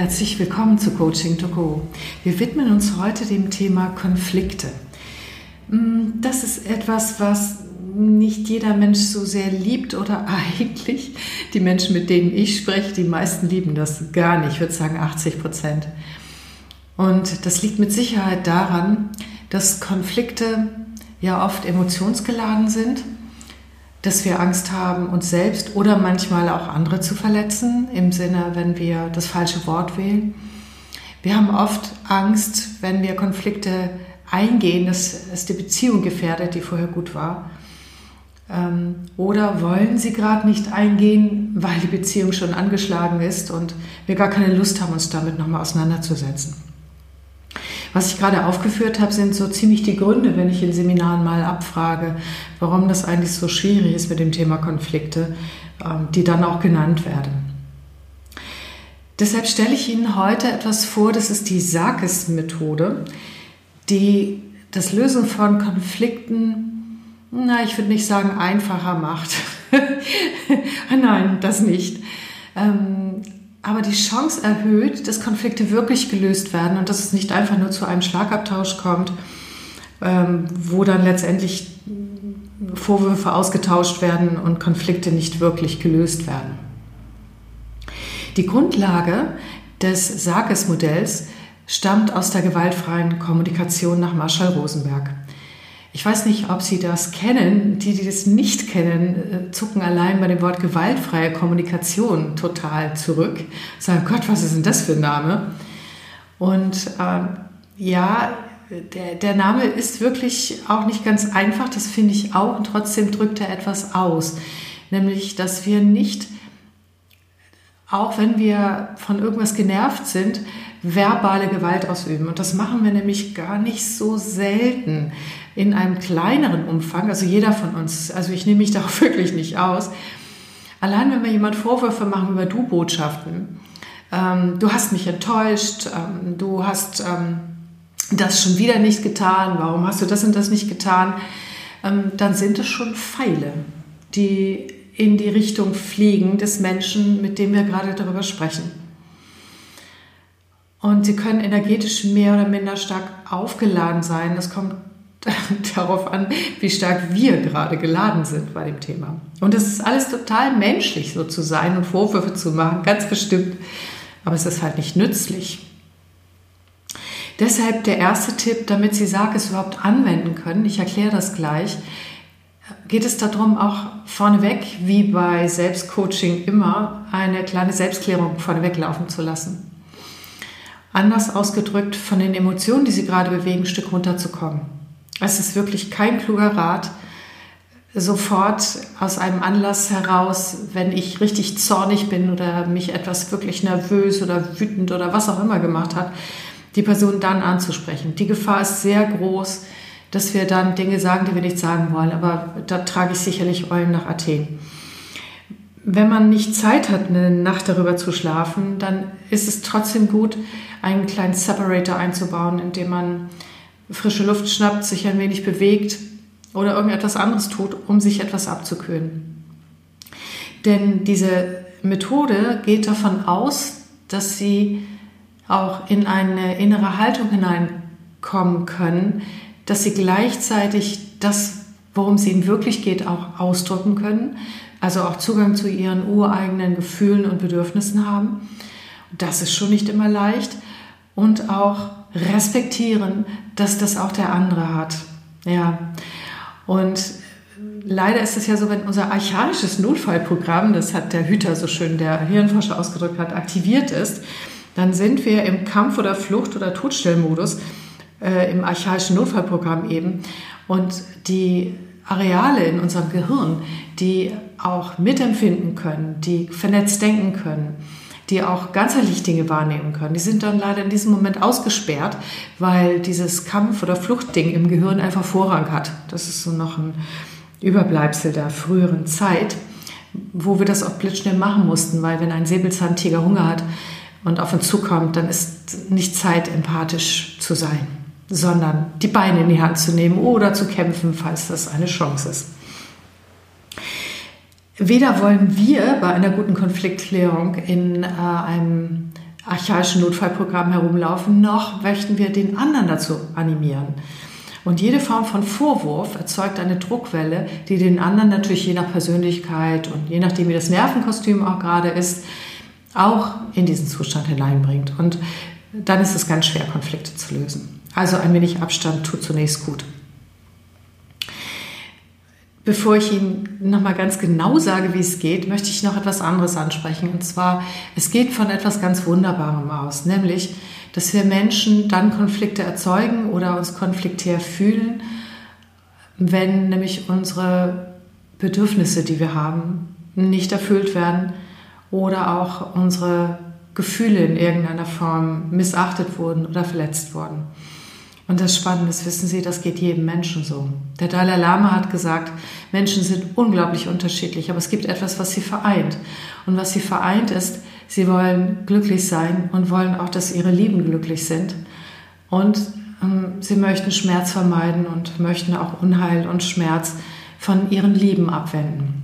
Herzlich willkommen zu Coaching to Go. Wir widmen uns heute dem Thema Konflikte. Mm, das ist etwas, was nicht jeder Mensch so sehr liebt oder eigentlich die Menschen, mit denen ich spreche, die meisten lieben das gar nicht. Ich würde sagen 80 Prozent. Und das liegt mit Sicherheit daran, dass Konflikte ja oft emotionsgeladen sind dass wir Angst haben, uns selbst oder manchmal auch andere zu verletzen, im Sinne, wenn wir das falsche Wort wählen. Wir haben oft Angst, wenn wir Konflikte eingehen, dass es die Beziehung gefährdet, die vorher gut war. Ähm, oder wollen sie gerade nicht eingehen, weil die Beziehung schon angeschlagen ist und wir gar keine Lust haben, uns damit nochmal auseinanderzusetzen. Was ich gerade aufgeführt habe, sind so ziemlich die Gründe, wenn ich in Seminaren mal abfrage, warum das eigentlich so schwierig ist mit dem Thema Konflikte, ähm, die dann auch genannt werden. Deshalb stelle ich Ihnen heute etwas vor, das ist die Sarkis-Methode, die das Lösen von Konflikten, na, ich würde nicht sagen einfacher macht. Nein, das nicht. Aber die Chance erhöht, dass Konflikte wirklich gelöst werden und dass es nicht einfach nur zu einem Schlagabtausch kommt, ähm, wo dann letztendlich Vorwürfe ausgetauscht werden und Konflikte nicht wirklich gelöst werden. Die Grundlage des Sarkis-Modells stammt aus der gewaltfreien Kommunikation nach Marshall Rosenberg. Ich weiß nicht, ob Sie das kennen. Die, die das nicht kennen, äh, zucken allein bei dem Wort gewaltfreie Kommunikation total zurück. Sagen, Gott, was ist denn das für ein Name? Und äh, ja, der, der Name ist wirklich auch nicht ganz einfach, das finde ich auch. Und trotzdem drückt er etwas aus. Nämlich, dass wir nicht, auch wenn wir von irgendwas genervt sind, verbale Gewalt ausüben. Und das machen wir nämlich gar nicht so selten in einem kleineren Umfang, also jeder von uns, also ich nehme mich da auch wirklich nicht aus. Allein wenn mir jemand Vorwürfe machen über Du-Botschaften, ähm, du hast mich enttäuscht, ähm, du hast ähm, das schon wieder nicht getan, warum hast du das und das nicht getan, ähm, dann sind es schon Pfeile, die in die Richtung fliegen des Menschen, mit dem wir gerade darüber sprechen. Und sie können energetisch mehr oder minder stark aufgeladen sein. Das kommt darauf an, wie stark wir gerade geladen sind bei dem Thema. Und es ist alles total menschlich, so zu sein und Vorwürfe zu machen, ganz bestimmt. Aber es ist halt nicht nützlich. Deshalb der erste Tipp, damit Sie es überhaupt anwenden können, ich erkläre das gleich, geht es darum, auch vorneweg, wie bei Selbstcoaching immer, eine kleine Selbstklärung vorneweg laufen zu lassen. Anders ausgedrückt, von den Emotionen, die Sie gerade bewegen, ein Stück runterzukommen es ist wirklich kein kluger Rat, sofort aus einem Anlass heraus, wenn ich richtig zornig bin oder mich etwas wirklich nervös oder wütend oder was auch immer gemacht hat, die Person dann anzusprechen. Die Gefahr ist sehr groß, dass wir dann Dinge sagen, die wir nicht sagen wollen. Aber da trage ich sicherlich Eulen nach Athen. Wenn man nicht Zeit hat, eine Nacht darüber zu schlafen, dann ist es trotzdem gut, einen kleinen Separator einzubauen, indem man frische Luft schnappt, sich ein wenig bewegt oder irgendetwas anderes tut, um sich etwas abzukühlen. Denn diese Methode geht davon aus, dass sie auch in eine innere Haltung hineinkommen können, dass sie gleichzeitig das, worum es ihnen wirklich geht, auch ausdrücken können, also auch Zugang zu ihren ureigenen Gefühlen und Bedürfnissen haben. Das ist schon nicht immer leicht und auch respektieren, dass das auch der andere hat. Ja. Und leider ist es ja so, wenn unser archaisches Notfallprogramm, das hat der Hüter so schön, der Hirnforscher ausgedrückt hat, aktiviert ist, dann sind wir im Kampf- oder Flucht- oder Todstellmodus äh, im archaischen Notfallprogramm eben. Und die Areale in unserem Gehirn, die auch mitempfinden können, die vernetzt denken können, die auch ganzheitlich Dinge wahrnehmen können. Die sind dann leider in diesem Moment ausgesperrt, weil dieses Kampf- oder Fluchtding im Gehirn einfach Vorrang hat. Das ist so noch ein Überbleibsel der früheren Zeit, wo wir das auch blitzschnell machen mussten, weil wenn ein Säbelzahntiger Hunger hat und auf uns zukommt, dann ist nicht Zeit, empathisch zu sein, sondern die Beine in die Hand zu nehmen oder zu kämpfen, falls das eine Chance ist. Weder wollen wir bei einer guten Konfliktklärung in äh, einem archaischen Notfallprogramm herumlaufen, noch möchten wir den anderen dazu animieren. Und jede Form von Vorwurf erzeugt eine Druckwelle, die den anderen natürlich je nach Persönlichkeit und je nachdem, wie das Nervenkostüm auch gerade ist, auch in diesen Zustand hineinbringt. Und dann ist es ganz schwer, Konflikte zu lösen. Also ein wenig Abstand tut zunächst gut. Bevor ich Ihnen nochmal ganz genau sage, wie es geht, möchte ich noch etwas anderes ansprechen. Und zwar, es geht von etwas ganz Wunderbarem aus, nämlich, dass wir Menschen dann Konflikte erzeugen oder uns konfliktär fühlen, wenn nämlich unsere Bedürfnisse, die wir haben, nicht erfüllt werden oder auch unsere Gefühle in irgendeiner Form missachtet wurden oder verletzt wurden. Und das Spannende ist, wissen Sie, das geht jedem Menschen so. Der Dalai Lama hat gesagt, Menschen sind unglaublich unterschiedlich, aber es gibt etwas, was sie vereint. Und was sie vereint ist, sie wollen glücklich sein und wollen auch, dass ihre Lieben glücklich sind. Und ähm, sie möchten Schmerz vermeiden und möchten auch Unheil und Schmerz von ihren Lieben abwenden.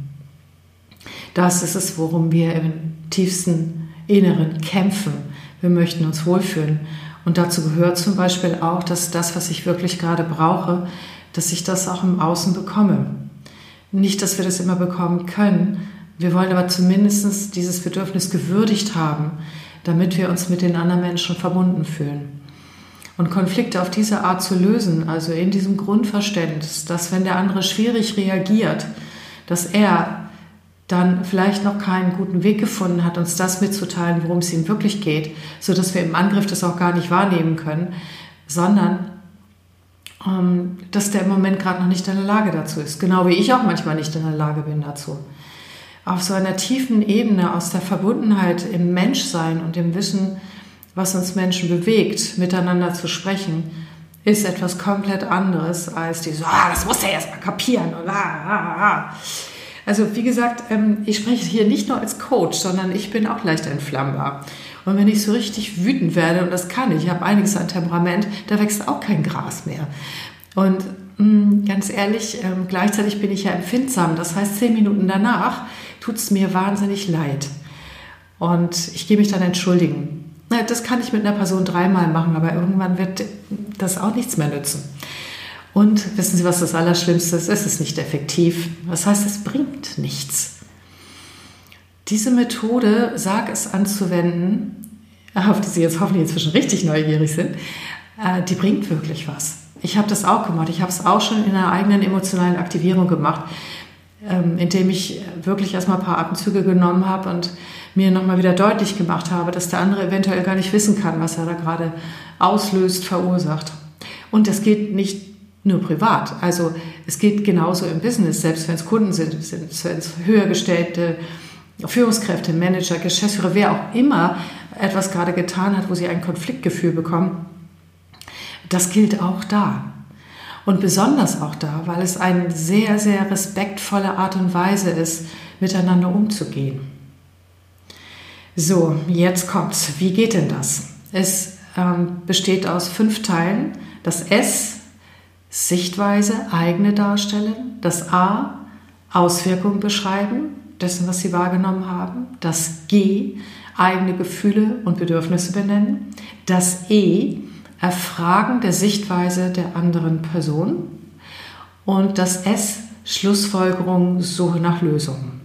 Das ist es, worum wir im tiefsten Inneren kämpfen. Wir möchten uns wohlfühlen. Und dazu gehört zum Beispiel auch, dass das, was ich wirklich gerade brauche, dass ich das auch im Außen bekomme. Nicht, dass wir das immer bekommen können. Wir wollen aber zumindest dieses Bedürfnis gewürdigt haben, damit wir uns mit den anderen Menschen verbunden fühlen. Und Konflikte auf diese Art zu lösen, also in diesem Grundverständnis, dass wenn der andere schwierig reagiert, dass er dann vielleicht noch keinen guten Weg gefunden hat, uns das mitzuteilen, worum es ihm wirklich geht, so dass wir im Angriff das auch gar nicht wahrnehmen können, sondern ähm, dass der im Moment gerade noch nicht in der Lage dazu ist. Genau wie ich auch manchmal nicht in der Lage bin dazu. Auf so einer tiefen Ebene aus der Verbundenheit im Menschsein und dem Wissen, was uns Menschen bewegt, miteinander zu sprechen, ist etwas komplett anderes als dieses, ah, das muss er erst mal kapieren. Und, ah, ah, ah. Also wie gesagt, ähm, ich spreche hier nicht nur als Coach, sondern ich bin auch leicht entflammbar. Und wenn ich so richtig wütend werde, und das kann ich, ich habe einiges an Temperament, da wächst auch kein Gras mehr. Und mm, ganz ehrlich, ähm, gleichzeitig bin ich ja empfindsam. Das heißt, zehn Minuten danach tut es mir wahnsinnig leid. Und ich gehe mich dann entschuldigen. Das kann ich mit einer Person dreimal machen, aber irgendwann wird das auch nichts mehr nützen. Und wissen Sie, was das Allerschlimmste ist? Es ist nicht effektiv. Das heißt, es bringt nichts. Diese Methode, sag es anzuwenden, auf die Sie jetzt hoffentlich inzwischen richtig neugierig sind, äh, die bringt wirklich was. Ich habe das auch gemacht. Ich habe es auch schon in einer eigenen emotionalen Aktivierung gemacht, ähm, indem ich wirklich erstmal ein paar Atemzüge genommen habe und mir nochmal wieder deutlich gemacht habe, dass der andere eventuell gar nicht wissen kann, was er da gerade auslöst, verursacht. Und das geht nicht nur privat. Also es geht genauso im Business, selbst wenn es Kunden sind, sind es höher gestellte Führungskräfte, Manager, Geschäftsführer, wer auch immer etwas gerade getan hat, wo sie ein Konfliktgefühl bekommen. Das gilt auch da. Und besonders auch da, weil es eine sehr, sehr respektvolle Art und Weise ist, miteinander umzugehen. So, jetzt kommt's. Wie geht denn das? Es ähm, besteht aus fünf Teilen. Das S Sichtweise, eigene darstellen. Das A, Auswirkungen beschreiben, dessen, was Sie wahrgenommen haben. Das G, eigene Gefühle und Bedürfnisse benennen. Das E, Erfragen der Sichtweise der anderen Person. Und das S, Schlussfolgerung, Suche nach Lösungen.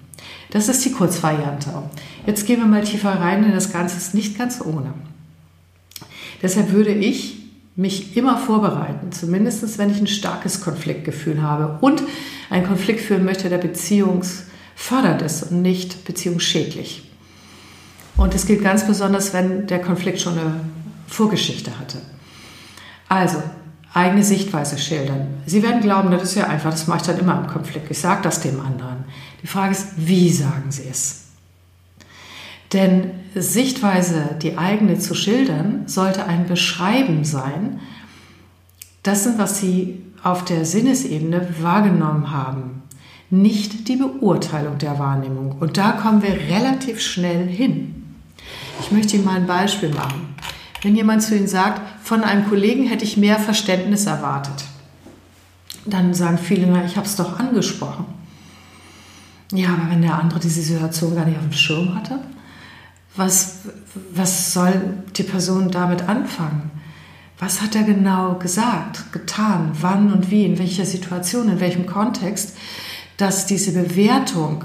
Das ist die Kurzvariante. Jetzt gehen wir mal tiefer rein, denn das Ganze ist nicht ganz ohne. Deshalb würde ich mich immer vorbereiten, zumindest wenn ich ein starkes Konfliktgefühl habe und einen Konflikt führen möchte, der beziehungsfördernd ist und nicht beziehungsschädlich. Und es gilt ganz besonders, wenn der Konflikt schon eine Vorgeschichte hatte. Also, eigene Sichtweise schildern. Sie werden glauben, das ist ja einfach, das mache ich dann immer im Konflikt. Ich sage das dem anderen. Die Frage ist, wie sagen Sie es? Denn Sichtweise, die eigene zu schildern, sollte ein Beschreiben sein, dessen, was Sie auf der Sinnesebene wahrgenommen haben, nicht die Beurteilung der Wahrnehmung. Und da kommen wir relativ schnell hin. Ich möchte Ihnen mal ein Beispiel machen. Wenn jemand zu Ihnen sagt, von einem Kollegen hätte ich mehr Verständnis erwartet, dann sagen viele, na, ich habe es doch angesprochen. Ja, aber wenn der andere diese Situation gar nicht auf dem Schirm hatte, was, was soll die Person damit anfangen? Was hat er genau gesagt, getan, wann und wie, in welcher Situation, in welchem Kontext, dass diese Bewertung,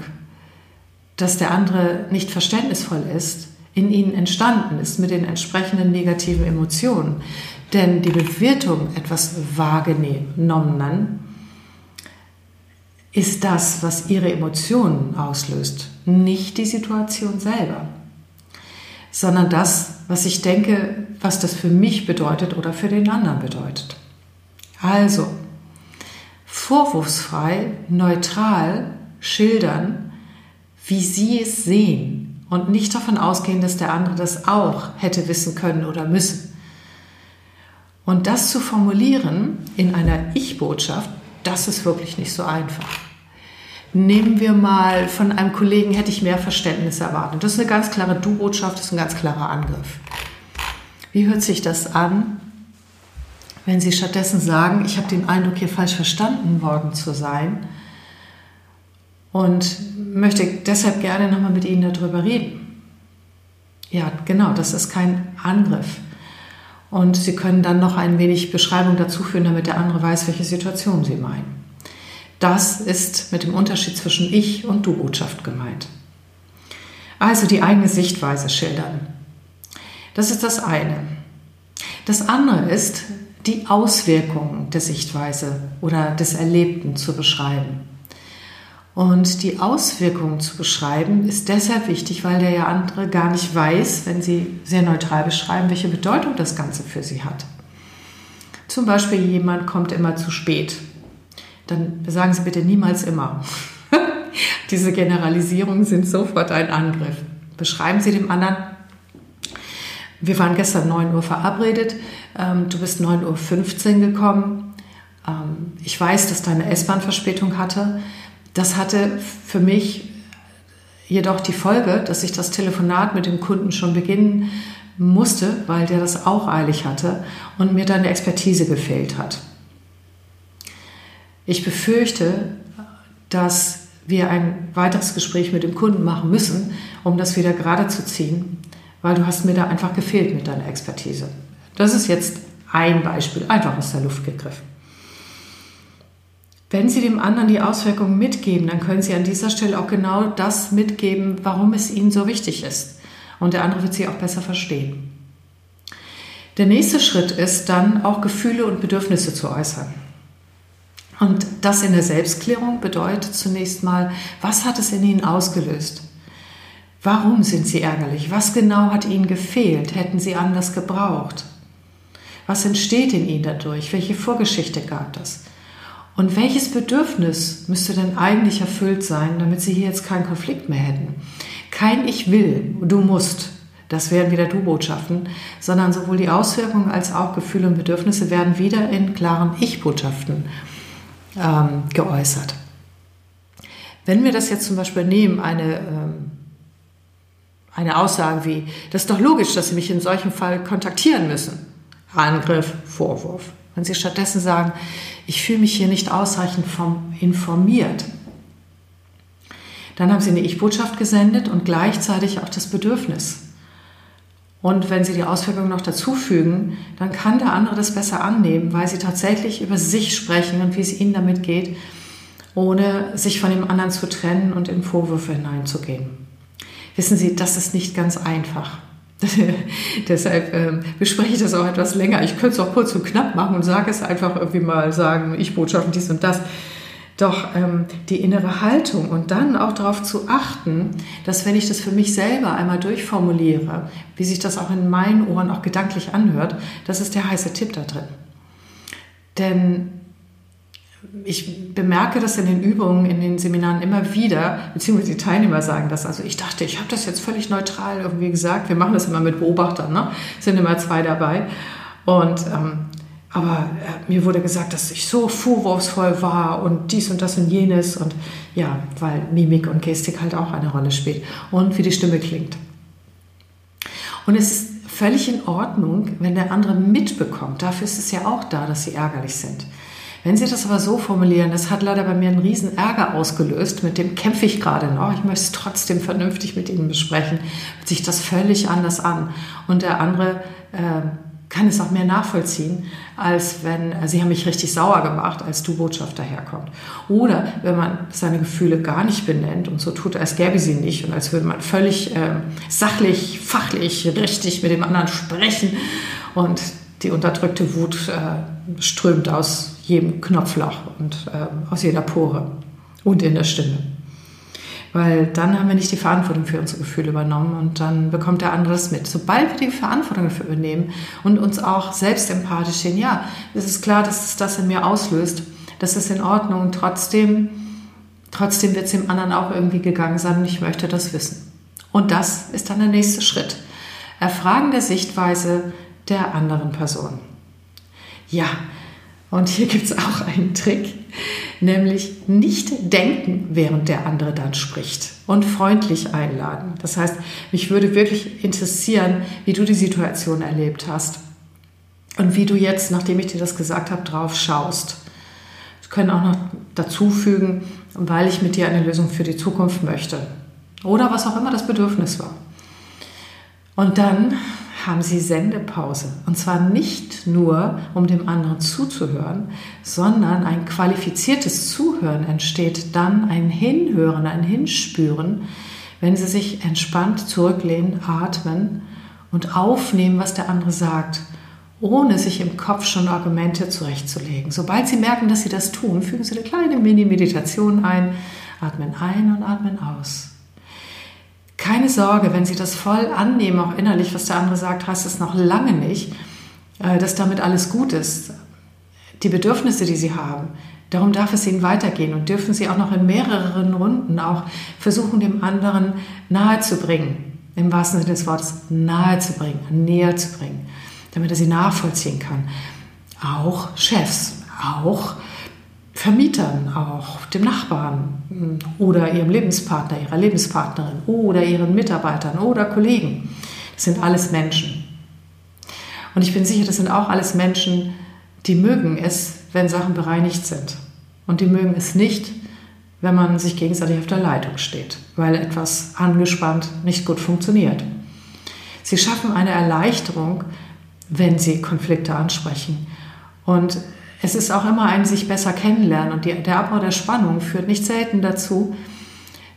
dass der andere nicht verständnisvoll ist, in ihnen entstanden ist mit den entsprechenden negativen Emotionen. Denn die Bewertung etwas wahrgenommenen ist das, was ihre Emotionen auslöst, nicht die Situation selber, sondern das, was ich denke, was das für mich bedeutet oder für den anderen bedeutet. Also, vorwurfsfrei, neutral schildern, wie Sie es sehen und nicht davon ausgehen, dass der andere das auch hätte wissen können oder müssen. Und das zu formulieren in einer Ich-Botschaft, das ist wirklich nicht so einfach. Nehmen wir mal von einem Kollegen, hätte ich mehr Verständnis erwartet. Das ist eine ganz klare Du-Botschaft, das ist ein ganz klarer Angriff. Wie hört sich das an, wenn Sie stattdessen sagen, ich habe den Eindruck, hier falsch verstanden worden zu sein und möchte deshalb gerne nochmal mit Ihnen darüber reden? Ja, genau, das ist kein Angriff. Und Sie können dann noch ein wenig Beschreibung dazu führen, damit der andere weiß, welche Situation Sie meinen. Das ist mit dem Unterschied zwischen Ich und Du-Botschaft gemeint. Also die eigene Sichtweise schildern. Das ist das eine. Das andere ist, die Auswirkungen der Sichtweise oder des Erlebten zu beschreiben. Und die Auswirkungen zu beschreiben ist deshalb wichtig, weil der andere gar nicht weiß, wenn Sie sehr neutral beschreiben, welche Bedeutung das Ganze für Sie hat. Zum Beispiel jemand kommt immer zu spät. Dann sagen Sie bitte niemals immer. Diese Generalisierungen sind sofort ein Angriff. Beschreiben Sie dem anderen, wir waren gestern 9 Uhr verabredet, ähm, du bist 9.15 Uhr gekommen. Ähm, ich weiß, dass deine S-Bahn Verspätung hatte. Das hatte für mich jedoch die Folge, dass ich das Telefonat mit dem Kunden schon beginnen musste, weil der das auch eilig hatte und mir die Expertise gefehlt hat. Ich befürchte, dass wir ein weiteres Gespräch mit dem Kunden machen müssen, um das wieder gerade zu ziehen, weil du hast mir da einfach gefehlt mit deiner Expertise. Das ist jetzt ein Beispiel, einfach aus der Luft gegriffen. Wenn Sie dem anderen die Auswirkungen mitgeben, dann können Sie an dieser Stelle auch genau das mitgeben, warum es Ihnen so wichtig ist. Und der andere wird Sie auch besser verstehen. Der nächste Schritt ist dann auch Gefühle und Bedürfnisse zu äußern. Und das in der Selbstklärung bedeutet zunächst mal, was hat es in Ihnen ausgelöst? Warum sind Sie ärgerlich? Was genau hat Ihnen gefehlt? Hätten Sie anders gebraucht? Was entsteht in Ihnen dadurch? Welche Vorgeschichte gab es? Und welches Bedürfnis müsste denn eigentlich erfüllt sein, damit Sie hier jetzt keinen Konflikt mehr hätten? Kein Ich will, du musst, das wären wieder Du-Botschaften, sondern sowohl die Auswirkungen als auch Gefühle und Bedürfnisse werden wieder in klaren Ich-Botschaften ähm, geäußert. Wenn wir das jetzt zum Beispiel nehmen, eine, ähm, eine Aussage wie, das ist doch logisch, dass Sie mich in solchem Fall kontaktieren müssen. Angriff, Vorwurf. Wenn Sie stattdessen sagen, ich fühle mich hier nicht ausreichend informiert, dann haben Sie eine Ich-Botschaft gesendet und gleichzeitig auch das Bedürfnis. Und wenn Sie die Auswirkungen noch dazufügen, dann kann der andere das besser annehmen, weil Sie tatsächlich über sich sprechen und wie es Ihnen damit geht, ohne sich von dem anderen zu trennen und in Vorwürfe hineinzugehen. Wissen Sie, das ist nicht ganz einfach. Deshalb ähm, bespreche ich das auch etwas länger. Ich könnte es auch kurz und knapp machen und sage es einfach irgendwie mal sagen, ich Botschaften dies und das. Doch ähm, die innere Haltung und dann auch darauf zu achten, dass wenn ich das für mich selber einmal durchformuliere, wie sich das auch in meinen Ohren auch gedanklich anhört, das ist der heiße Tipp da drin. Denn ich bemerke das in den Übungen, in den Seminaren immer wieder, beziehungsweise die Teilnehmer sagen das. Also ich dachte, ich habe das jetzt völlig neutral irgendwie gesagt. Wir machen das immer mit Beobachtern, ne? sind immer zwei dabei. Und ähm, aber äh, mir wurde gesagt, dass ich so vorwurfsvoll war und dies und das und jenes und ja, weil Mimik und Gestik halt auch eine Rolle spielt und wie die Stimme klingt. Und es ist völlig in Ordnung, wenn der andere mitbekommt. Dafür ist es ja auch da, dass sie ärgerlich sind Wenn Sie das aber so formulieren, das hat leider bei mir einen riesen Ärger ausgelöst, mit dem kämpfe ich gerade noch, ich möchte es trotzdem vernünftig mit Ihnen besprechen, hört sich das völlig anders an. Und der andere äh, kann es auch mehr nachvollziehen, als wenn äh, sie haben mich richtig sauer gemacht, als du Botschafter herkommt. Oder wenn man seine Gefühle gar nicht benennt und so tut, als gäbe sie nicht und als würde man völlig äh, sachlich, fachlich, richtig mit dem anderen sprechen und die unterdrückte Wut äh, strömt aus jedem Knopfloch und äh, aus jeder Pore und in der Stimme. Weil dann haben wir nicht die Verantwortung für unsere Gefühle übernommen und dann bekommt der andere das mit. Sobald wir die Verantwortung dafür übernehmen und uns auch selbst empathisch sehen, ja, es ist klar, dass es das in mir auslöst, das ist in Ordnung trotzdem, trotzdem wird es dem anderen auch irgendwie gegangen sein und ich möchte das wissen. Und das ist dann der nächste Schritt. Erfragen der Sichtweise der anderen Person. Ja, und hier gibt es auch einen Trick, nämlich nicht denken, während der andere dann spricht und freundlich einladen. Das heißt, mich würde wirklich interessieren, wie du die Situation erlebt hast und wie du jetzt, nachdem ich dir das gesagt habe, drauf schaust. Wir können auch noch dazu fügen, weil ich mit dir eine Lösung für die Zukunft möchte oder was auch immer das Bedürfnis war. Und dann haben Sie Sendepause. Und zwar nicht nur, um dem anderen zuzuhören, sondern ein qualifiziertes Zuhören entsteht dann ein Hinhören, ein Hinspüren, wenn Sie sich entspannt zurücklehnen, atmen und aufnehmen, was der andere sagt, ohne sich im Kopf schon Argumente zurechtzulegen. Sobald Sie merken, dass Sie das tun, fügen Sie eine kleine Mini-Meditation ein, atmen ein und atmen aus. Keine Sorge, wenn Sie das voll annehmen, auch innerlich, was der andere sagt, heißt es noch lange nicht, äh, dass damit alles gut ist. Die Bedürfnisse, die Sie haben, darum darf es Ihnen weitergehen und dürfen Sie auch noch in mehreren Runden auch versuchen, dem anderen nahe zu bringen, im wahrsten Sinne des Wortes nahe zu bringen, näher zu bringen, damit er sie nachvollziehen kann. Auch Chefs, auch Vermietern auch, dem Nachbarn hm, oder ihrem Lebenspartner, ihrer Lebenspartnerin oder ihren Mitarbeitern oder Kollegen. Das sind alles Menschen. Und ich bin sicher, das sind auch alles Menschen, die mögen es, wenn Sachen bereinigt sind. Und die mögen es nicht, wenn man sich gegenseitig auf der Leitung steht, weil etwas angespannt nicht gut funktioniert. Sie schaffen eine Erleichterung, wenn sie Konflikte ansprechen. Und es ist auch immer ein sich besser kennenlernen und die, der Abbau der Spannung führt nicht selten dazu,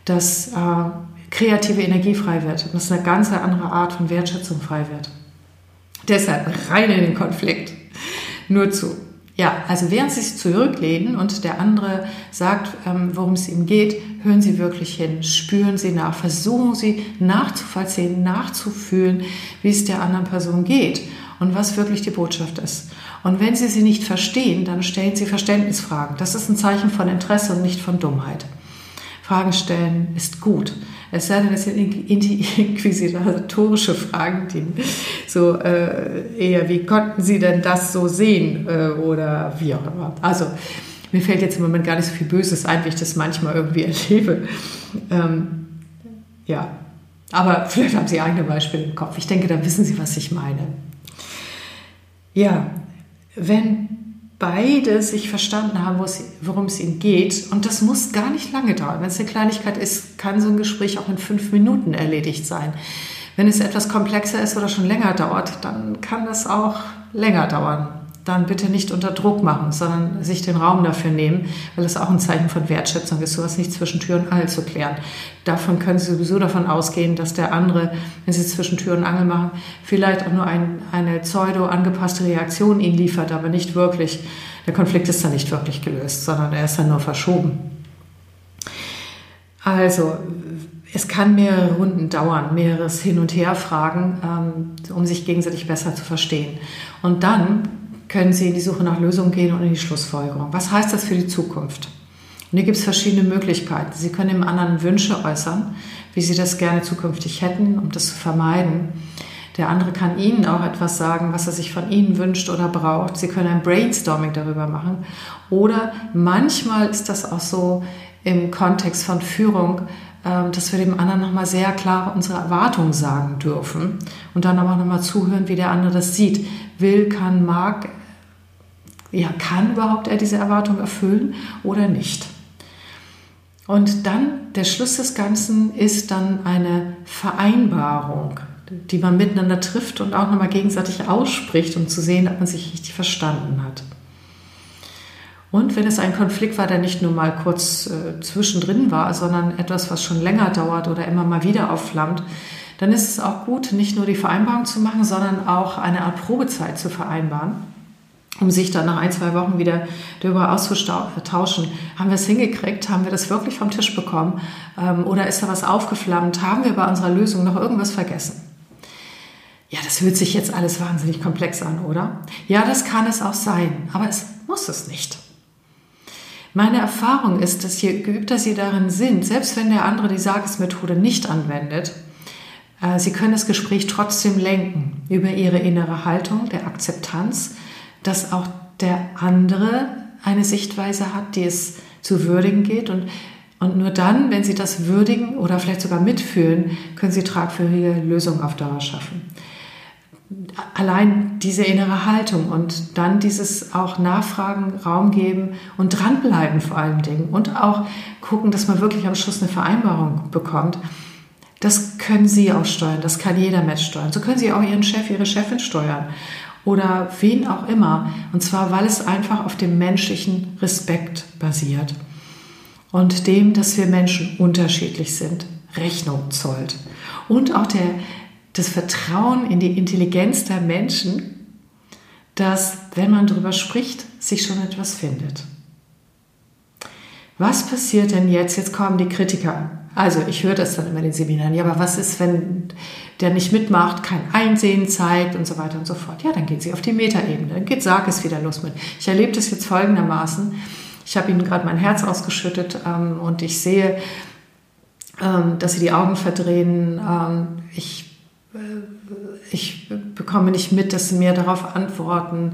dass äh, kreative Energie frei wird und dass eine ganz andere Art von Wertschätzung frei wird. Deshalb rein in den Konflikt. Nur zu. Ja, also während Sie sich zurücklehnen und der andere sagt, ähm, worum es ihm geht, hören Sie wirklich hin, spüren Sie nach, versuchen Sie nachzuvollziehen, nachzufühlen, wie es der anderen Person geht und was wirklich die Botschaft ist. Und wenn Sie sie nicht verstehen, dann stellen Sie Verständnisfragen. Das ist ein Zeichen von Interesse und nicht von Dummheit. Fragen stellen ist gut. Es sei denn, es sind inquisitorische Fragen, die so äh, eher, wie konnten Sie denn das so sehen äh, oder wie auch immer. Also mir fällt jetzt im Moment gar nicht so viel Böses ein, wie ich das manchmal irgendwie erlebe. Ähm, ja, aber vielleicht haben Sie eigene Beispiele im Kopf. Ich denke, da wissen Sie, was ich meine. Ja, wenn beide sich verstanden haben, worum es ihnen geht, und das muss gar nicht lange dauern. Wenn es eine Kleinigkeit ist, kann so ein Gespräch auch in fünf Minuten erledigt sein. Wenn es etwas komplexer ist oder schon länger dauert, dann kann das auch länger dauern dann bitte nicht unter Druck machen, sondern sich den Raum dafür nehmen, weil es auch ein Zeichen von Wertschätzung ist, sowas nicht zwischen Tür und Angel zu klären. Davon können Sie sowieso davon ausgehen, dass der andere, wenn Sie zwischen Tür und Angel machen, vielleicht auch nur ein, eine pseudo angepasste Reaktion Ihnen liefert, aber nicht wirklich, der Konflikt ist dann nicht wirklich gelöst, sondern er ist dann nur verschoben. Also, es kann mehrere Runden dauern, mehreres Hin und Her fragen, ähm, um sich gegenseitig besser zu verstehen. Und dann können Sie in die Suche nach Lösungen gehen und in die Schlussfolgerung. Was heißt das für die Zukunft? Und hier gibt es verschiedene Möglichkeiten. Sie können dem anderen Wünsche äußern, wie Sie das gerne zukünftig hätten, um das zu vermeiden. Der andere kann Ihnen auch etwas sagen, was er sich von Ihnen wünscht oder braucht. Sie können ein Brainstorming darüber machen. Oder manchmal ist das auch so im Kontext von Führung, ähm, dass wir dem anderen nochmal sehr klar unsere Erwartungen sagen dürfen und dann aber nochmal zuhören, wie der andere das sieht. Will, kann, mag, Ja, kann überhaupt er diese Erwartung erfüllen oder nicht? Und dann der Schluss des Ganzen ist dann eine Vereinbarung, die man miteinander trifft und auch nochmal gegenseitig ausspricht, um zu sehen, ob man sich richtig verstanden hat. Und wenn es ein Konflikt war, der nicht nur mal kurz äh, zwischendrin war, sondern etwas, was schon länger dauert oder immer mal wieder aufflammt, dann ist es auch gut, nicht nur die Vereinbarung zu machen, sondern auch eine Art Probezeit zu vereinbaren, um sich dann nach ein, zwei Wochen wieder darüber auszutauschen. Haben wir es hingekriegt? Haben wir das wirklich vom Tisch bekommen? Ähm, oder ist da was aufgeflammt? Haben wir bei unserer Lösung noch irgendwas vergessen? Ja, das hört sich jetzt alles wahnsinnig komplex an, oder? Ja, das kann es auch sein, aber es muss es nicht. Meine Erfahrung ist, dass je geübter Sie darin sind, selbst wenn der andere die Sagesmethode nicht anwendet, äh, Sie können das Gespräch trotzdem lenken über Ihre innere Haltung der Akzeptanz, dass auch der andere eine Sichtweise hat, die es zu würdigen geht und und nur dann, wenn Sie das würdigen oder vielleicht sogar mitfühlen, können Sie tragfähige Lösungen auf Dauer schaffen allein diese innere Haltung und dann dieses auch Nachfragen, Raum geben und dranbleiben vor allen Dingen und auch gucken, dass man wirklich am Schluss eine Vereinbarung bekommt. Das können Sie auch steuern, das kann jeder Mensch steuern. So können Sie auch Ihren Chef, Ihre Chefin steuern oder wen auch immer. Und zwar, weil es einfach auf dem menschlichen Respekt basiert und dem, dass wir Menschen unterschiedlich sind, Rechnung zollt. Und auch der das Vertrauen in die Intelligenz der Menschen, dass, wenn man darüber spricht, sich schon etwas findet. Was passiert denn jetzt? Jetzt kommen die Kritiker. Also ich höre das dann immer in den Seminaren. Ja, aber was ist, wenn der nicht mitmacht, kein Einsehen zeigt und so weiter und so fort? Ja, dann geht sie auf die Metaebene. Dann geht Sarg es wieder los mit. Ich erlebe das jetzt folgendermaßen. Ich habe Ihnen gerade mein Herz ausgeschüttet ähm, und ich sehe, ähm, dass Sie die Augen verdrehen. Ähm, ich äh, ich bekomme nicht mit, dass sie mir darauf antworten.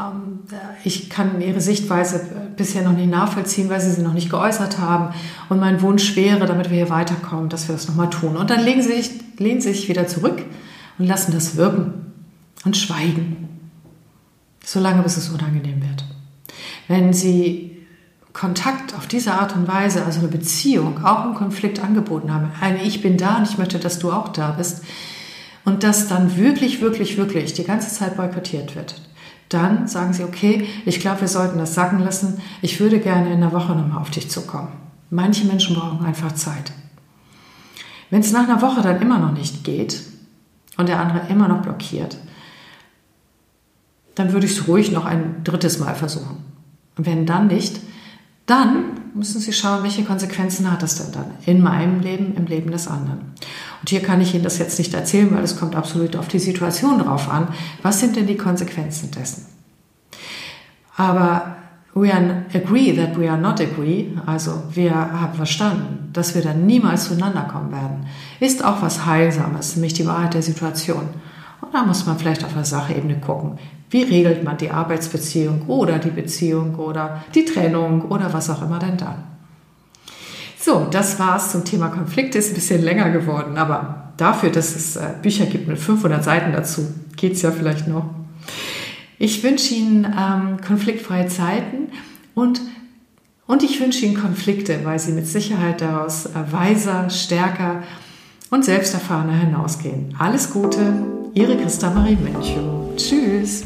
Ähm, ich kann ihre Sichtweise bisher noch nicht nachvollziehen, weil sie sie noch nicht geäußert haben. Und mein Wunsch wäre, damit wir hier weiterkommen, dass wir das nochmal tun. Und dann legen sie sich, lehnen sie sich wieder zurück und lassen das wirken und schweigen, solange bis es unangenehm wird. Wenn sie Kontakt auf diese Art und Weise, also eine Beziehung, auch im Konflikt angeboten haben, eine Ich bin da und ich möchte, dass du auch da bist, und das dann wirklich, wirklich, wirklich die ganze Zeit boykottiert wird, dann sagen sie, okay, ich glaube, wir sollten das sacken lassen. Ich würde gerne in der Woche nochmal auf dich zukommen. Manche Menschen brauchen einfach Zeit. Wenn es nach einer Woche dann immer noch nicht geht und der andere immer noch blockiert, dann würde ich es ruhig noch ein drittes Mal versuchen. Und wenn dann nicht, dann müssen Sie schauen, welche Konsequenzen hat das denn dann in meinem Leben, im Leben des anderen. Und hier kann ich Ihnen das jetzt nicht erzählen, weil es kommt absolut auf die Situation drauf an. Was sind denn die Konsequenzen dessen? Aber we are agree that we are not agree, also wir haben verstanden, dass wir dann niemals zueinander kommen werden, ist auch was Heilsames, nämlich die Wahrheit der Situation. Und da muss man vielleicht auf der Sachebene gucken. Wie regelt man die Arbeitsbeziehung oder die Beziehung oder die Trennung oder was auch immer denn dann? So, das war's zum Thema Konflikte. Ist ein bisschen länger geworden, aber dafür, dass es äh, Bücher gibt mit 500 Seiten dazu, geht's ja vielleicht noch. Ich wünsche Ihnen ähm, konfliktfreie Zeiten und, und ich wünsche Ihnen Konflikte, weil Sie mit Sicherheit daraus äh, weiser, stärker und selbsterfahrener hinausgehen. Alles Gute, Ihre Christa Marie Mencho. Tschüss.